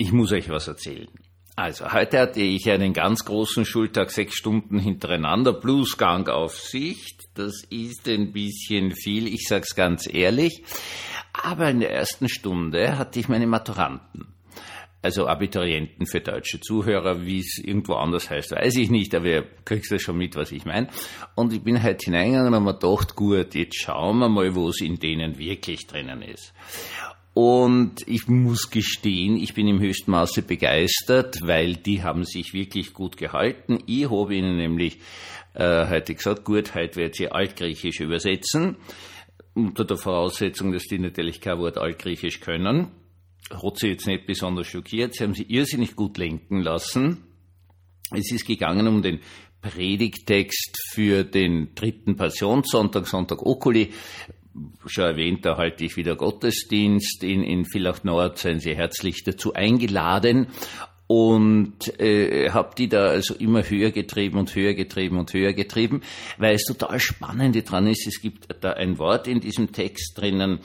Ich muss euch was erzählen. Also, heute hatte ich einen ganz großen Schultag, sechs Stunden hintereinander, Bluesgang auf Sicht. Das ist ein bisschen viel, ich sag's ganz ehrlich. Aber in der ersten Stunde hatte ich meine Maturanten. Also Abiturienten für deutsche Zuhörer, wie es irgendwo anders heißt, weiß ich nicht, aber ihr kriegt das schon mit, was ich meine. Und ich bin halt hineingegangen und mir gedacht, gut, jetzt schauen wir mal, wo es in denen wirklich drinnen ist. Und ich muss gestehen, ich bin im höchsten Maße begeistert, weil die haben sich wirklich gut gehalten. Ich habe ihnen nämlich äh, heute gesagt, gut, heute wird sie Altgriechisch übersetzen, unter der Voraussetzung, dass die natürlich kein Wort Altgriechisch können. Hat sie jetzt nicht besonders schockiert. Sie haben sie irrsinnig gut lenken lassen. Es ist gegangen um den Predigtext für den dritten Passionssonntag, Sonntag Oculi, schon erwähnt, da halte ich wieder Gottesdienst in, in Villach Nord, seien Sie herzlich dazu eingeladen. Und äh, habe die da also immer höher getrieben und höher getrieben und höher getrieben, weil es total spannende dran ist, es gibt da ein Wort in diesem Text drinnen,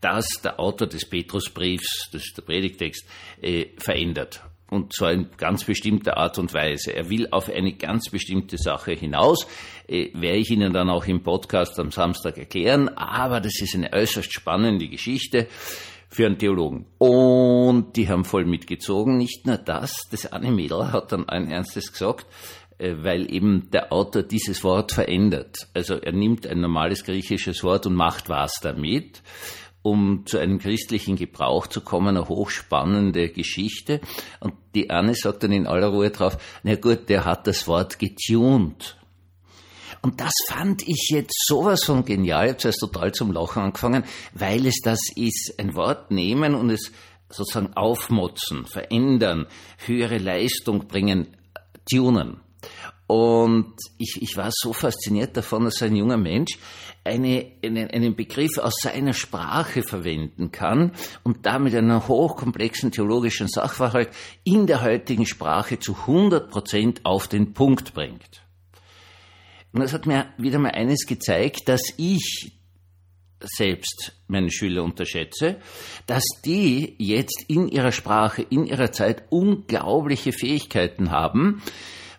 das der Autor des Petrusbriefs, das ist der Predigtext, äh, verändert und zwar in ganz bestimmter Art und Weise. Er will auf eine ganz bestimmte Sache hinaus, äh, werde ich Ihnen dann auch im Podcast am Samstag erklären, aber das ist eine äußerst spannende Geschichte für einen Theologen. Und die haben voll mitgezogen. Nicht nur das, das eine Mädel hat dann ein Ernstes gesagt, äh, weil eben der Autor dieses Wort verändert. Also er nimmt ein normales griechisches Wort und macht was damit um zu einem christlichen Gebrauch zu kommen, eine hochspannende Geschichte. Und die Anne sagt dann in aller Ruhe drauf, na gut, der hat das Wort getuned. Und das fand ich jetzt sowas von genial. Ich habe zuerst total zum Lachen angefangen, weil es das ist, ein Wort nehmen und es sozusagen aufmotzen, verändern, höhere Leistung bringen, tunen. Und ich, ich war so fasziniert davon, dass ein junger Mensch eine, einen, einen Begriff aus seiner Sprache verwenden kann und damit einen hochkomplexen theologischen Sachverhalt in der heutigen Sprache zu 100 Prozent auf den Punkt bringt. Und das hat mir wieder mal eines gezeigt, dass ich selbst meine Schüler unterschätze, dass die jetzt in ihrer Sprache, in ihrer Zeit unglaubliche Fähigkeiten haben,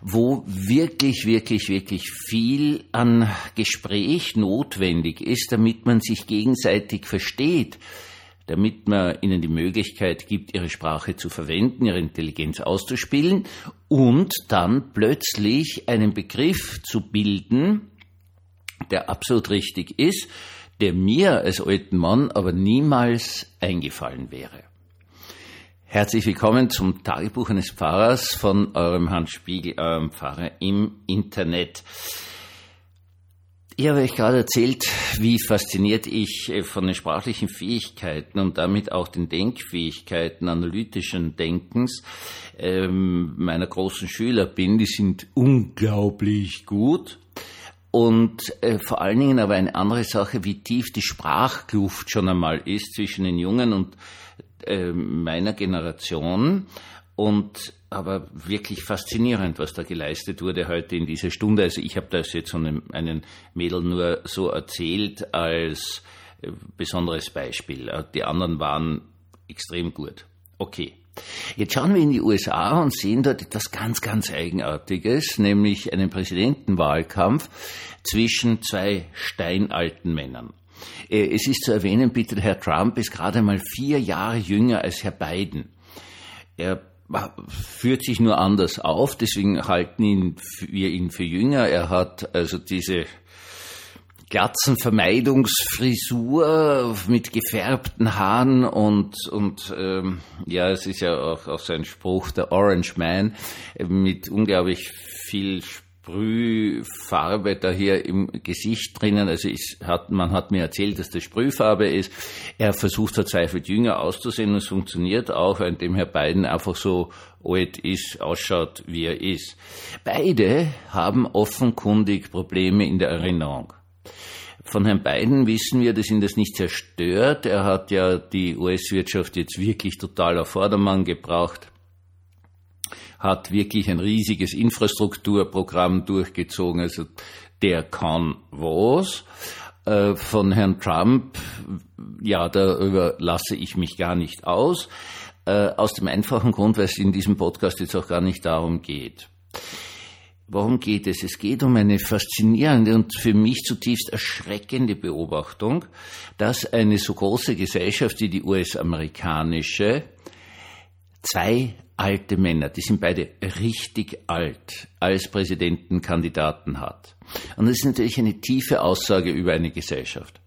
wo wirklich, wirklich, wirklich viel an Gespräch notwendig ist, damit man sich gegenseitig versteht, damit man ihnen die Möglichkeit gibt, ihre Sprache zu verwenden, ihre Intelligenz auszuspielen und dann plötzlich einen Begriff zu bilden, der absolut richtig ist, der mir als alten Mann aber niemals eingefallen wäre. Herzlich willkommen zum Tagebuch eines Pfarrers von eurem Hans Spiegel, eurem Pfarrer im Internet. Ich habe euch gerade erzählt, wie fasziniert ich äh, von den sprachlichen Fähigkeiten und damit auch den Denkfähigkeiten analytischen Denkens ähm, meiner großen Schüler bin. Die sind unglaublich gut. Und äh, vor allen Dingen aber eine andere Sache, wie tief die Sprachkluft schon einmal ist zwischen den Jungen und äh, meiner Generation und aber wirklich faszinierend, was da geleistet wurde heute in dieser Stunde. Also ich habe das jetzt von einem, Mädel nur so erzählt als äh, besonderes Beispiel. Äh, die anderen waren extrem gut. Okay. Jetzt schauen wir in die USA und sehen dort etwas ganz, ganz Eigenartiges, nämlich einen Präsidentenwahlkampf zwischen zwei steinalten Männern. Äh, es ist zu erwähnen, bitte, Herr Trump ist gerade mal vier Jahre jünger als Herr Biden. Er führt sich nur anders auf, deswegen halten ihn, wir ihn für jünger. Er hat also diese Glatzenvermeidungsfrisur mit gefärbten Haaren und, und ähm, ja, es ist ja auch, auch sein Spruch, der Orange Man, mit unglaublich viel Sprühfarbe da hier im Gesicht drinnen. Also ist, hat, man hat mir erzählt, dass das Sprühfarbe ist. Er versucht verzweifelt jünger auszusehen und es funktioniert auch, indem Herr Biden einfach so alt ist, ausschaut, wie er ist. Beide haben offenkundig Probleme in der Erinnerung. Von Herrn Biden wissen wir, dass ihn das nicht zerstört. Er hat ja die US-Wirtschaft jetzt wirklich total auf Vordermann gebracht hat wirklich ein riesiges Infrastrukturprogramm durchgezogen. Also der kann was. Äh, von Herrn Trump, ja, darüber lasse ich mich gar nicht aus. Äh, aus dem einfachen Grund, weil es in diesem Podcast jetzt auch gar nicht darum geht. Worum geht es? Es geht um eine faszinierende und für mich zutiefst erschreckende Beobachtung, dass eine so große Gesellschaft wie die US-amerikanische zwei alte Männer, die sind beide richtig alt, als Präsidentenkandidaten hat. Und das ist natürlich eine tiefe Aussage über eine Gesellschaft.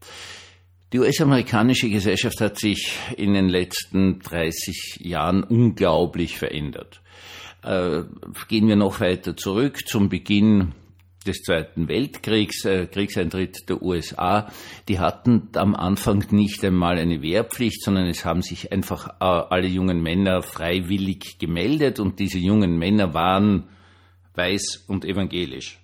Die US-amerikanische Gesellschaft hat sich in den letzten 30 Jahren unglaublich verändert. Äh, gehen wir noch weiter zurück zum Beginn des Zweiten Weltkriegs, äh, Kriegseintritt der USA, die hatten am Anfang nicht einmal eine Wehrpflicht, sondern es haben sich einfach äh, alle jungen Männer freiwillig gemeldet und diese jungen Männer waren weiß und evangelisch.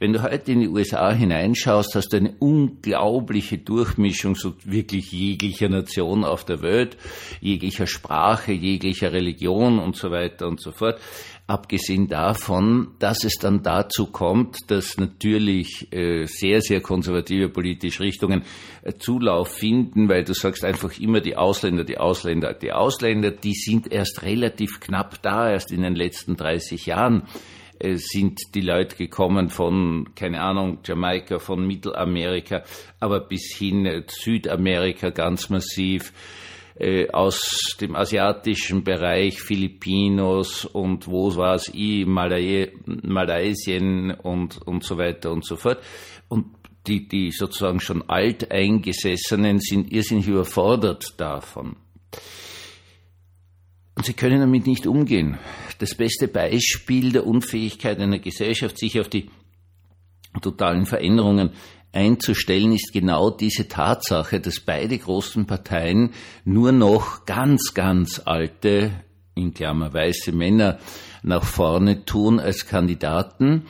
Wenn du heute in die USA hineinschaust, hast du eine unglaubliche Durchmischung so wirklich jeglicher Nation auf der Welt, jeglicher Sprache, jeglicher Religion und so weiter und so fort. Abgesehen davon, dass es dann dazu kommt, dass natürlich äh, sehr, sehr konservative politische Richtungen äh, Zulauf finden, weil du sagst einfach immer die Ausländer, die Ausländer, die Ausländer, die sind erst relativ knapp da, erst in den letzten 30 Jahren sind die Leute gekommen von, keine Ahnung, Jamaika, von Mittelamerika, aber bis hin äh, Südamerika ganz massiv, äh, aus dem asiatischen Bereich, Filipinos und wo war es, ich, Malay Malaysien und, und so weiter und so fort. Und die, die sozusagen schon alteingesessenen sind irrsinnig überfordert davon. Und sie können damit nicht umgehen. Das beste Beispiel der Unfähigkeit einer Gesellschaft, sich auf die totalen Veränderungen einzustellen, ist genau diese Tatsache, dass beide großen Parteien nur noch ganz, ganz alte, in Klammer weiße Männer nach vorne tun als Kandidaten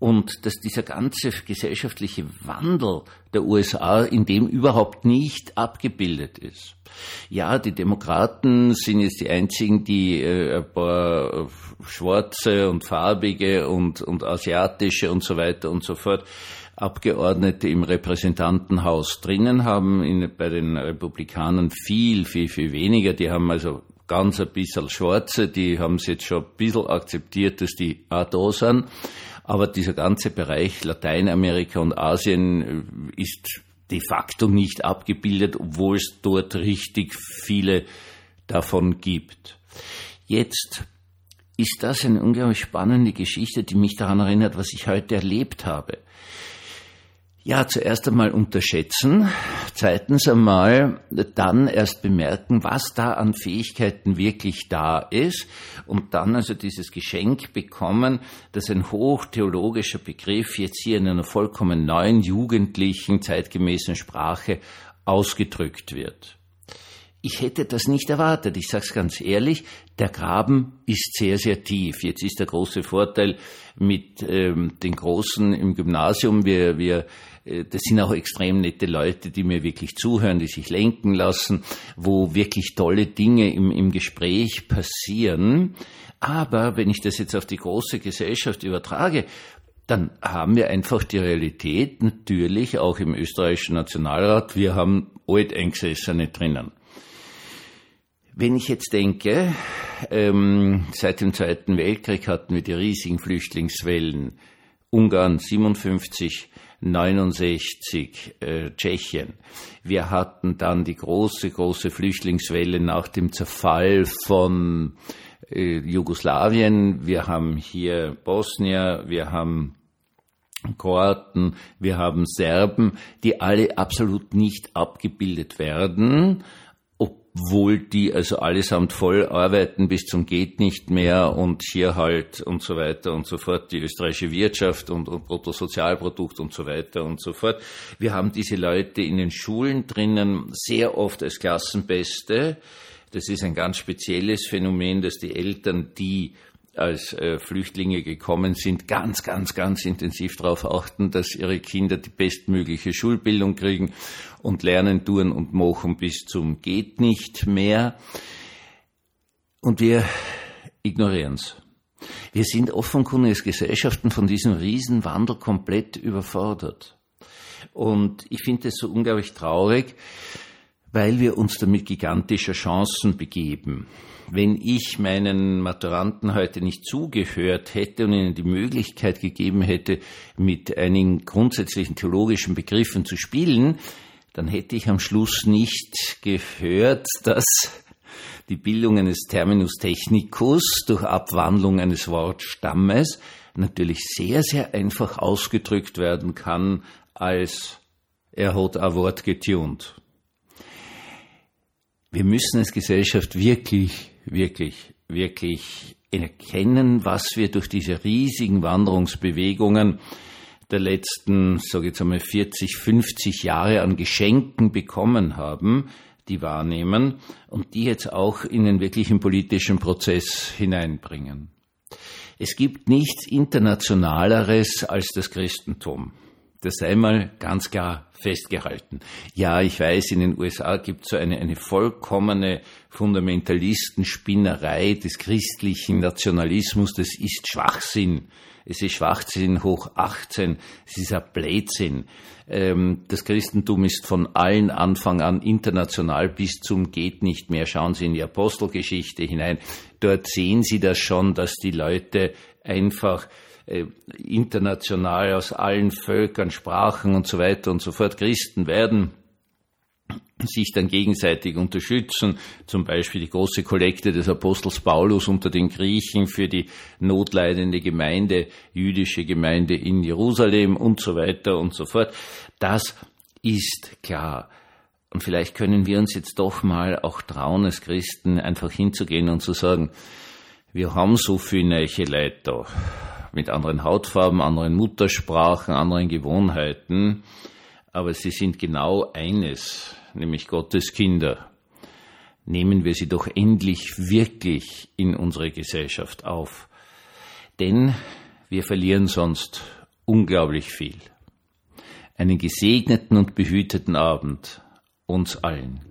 und dass dieser ganze gesellschaftliche Wandel der USA in dem überhaupt nicht abgebildet ist. Ja, die Demokraten sind jetzt die einzigen, die äh, ein paar schwarze und farbige und, und asiatische und so weiter und so fort Abgeordnete im Repräsentantenhaus drinnen haben, in, bei den Republikanern viel, viel, viel weniger. Die haben also ganz ein bisschen Schwarze, die haben es jetzt schon ein bisschen akzeptiert, dass die auch da sind. Aber dieser ganze Bereich Lateinamerika und Asien äh, ist de facto nicht abgebildet, obwohl es dort richtig viele davon gibt. Jetzt ist das eine unglaublich spannende Geschichte, die mich daran erinnert, was ich heute erlebt habe. Ja, zuerst einmal unterschätzen, zweitens einmal dann erst bemerken, was da an Fähigkeiten wirklich da ist und dann also dieses Geschenk bekommen, dass ein hochtheologischer Begriff jetzt hier in einer vollkommen neuen, jugendlichen, zeitgemäßen Sprache ausgedrückt wird. Ich hätte das nicht erwartet. Ich sage es ganz ehrlich, der Graben ist sehr, sehr tief. Jetzt ist der große Vorteil mit ähm, den Großen im Gymnasium. Wir, wir, äh, das sind auch extrem nette Leute, die mir wirklich zuhören, die sich lenken lassen, wo wirklich tolle Dinge im, im Gespräch passieren. Aber wenn ich das jetzt auf die große Gesellschaft übertrage, dann haben wir einfach die Realität natürlich auch im österreichischen Nationalrat. Wir haben Alteingesessene drinnen. Wenn ich jetzt denke, ähm, seit dem Zweiten Weltkrieg hatten wir die riesigen Flüchtlingswellen. Ungarn 57, 69, äh, Tschechien. Wir hatten dann die große, große Flüchtlingswelle nach dem Zerfall von äh, Jugoslawien. Wir haben hier Bosnier, wir haben Kroaten, wir haben Serben, die alle absolut nicht abgebildet werden obwohl die also allesamt voll arbeiten bis zum geht nicht mehr und hier halt und so weiter und so fort die österreichische Wirtschaft und, und Bruttosozialprodukt und so weiter und so fort. Wir haben diese Leute in den Schulen drinnen sehr oft als Klassenbeste. Das ist ein ganz spezielles Phänomen, dass die Eltern, die als äh, Flüchtlinge gekommen sind, ganz, ganz, ganz intensiv darauf achten, dass ihre Kinder die bestmögliche Schulbildung kriegen und lernen, tun und machen bis zum geht nicht mehr. Und wir ignorieren es. Wir sind offenkundig als Gesellschaften von diesem Riesenwandel komplett überfordert. Und ich finde es so unglaublich traurig, weil wir uns damit gigantischer Chancen begeben. Wenn ich meinen Maturanten heute nicht zugehört hätte und ihnen die Möglichkeit gegeben hätte, mit einigen grundsätzlichen theologischen Begriffen zu spielen, dann hätte ich am Schluss nicht gehört, dass die Bildung eines Terminus technicus durch Abwandlung eines Wortstammes natürlich sehr, sehr einfach ausgedrückt werden kann als er hat ein Wort getunt. Wir müssen als Gesellschaft wirklich, wirklich, wirklich erkennen, was wir durch diese riesigen Wanderungsbewegungen der letzten, sage ich jetzt einmal, 40, 50 Jahre an Geschenken bekommen haben, die wahrnehmen und die jetzt auch in den wirklichen politischen Prozess hineinbringen. Es gibt nichts Internationaleres als das Christentum. Das sei mal ganz klar festgehalten. Ja, ich weiß, in den USA gibt es so eine, eine vollkommene Fundamentalistenspinnerei des christlichen Nationalismus. Das ist Schwachsinn. Es ist Schwachsinn hoch 18. Es ist ein Blödsinn. Ähm, das Christentum ist von allen Anfang an international bis zum geht nicht mehr. Schauen Sie in die Apostelgeschichte hinein. Dort sehen Sie das schon, dass die Leute einfach international aus allen Völkern, Sprachen und so weiter und so fort Christen werden, sich dann gegenseitig unterstützen, zum Beispiel die große Kollekte des Apostels Paulus unter den Griechen für die notleidende Gemeinde, jüdische Gemeinde in Jerusalem und so weiter und so fort. Das ist klar. Und vielleicht können wir uns jetzt doch mal auch trauen, als Christen einfach hinzugehen und zu sagen, wir haben so viele neue Leute da mit anderen Hautfarben, anderen Muttersprachen, anderen Gewohnheiten, aber sie sind genau eines, nämlich Gottes Kinder. Nehmen wir sie doch endlich wirklich in unsere Gesellschaft auf, denn wir verlieren sonst unglaublich viel. Einen gesegneten und behüteten Abend uns allen.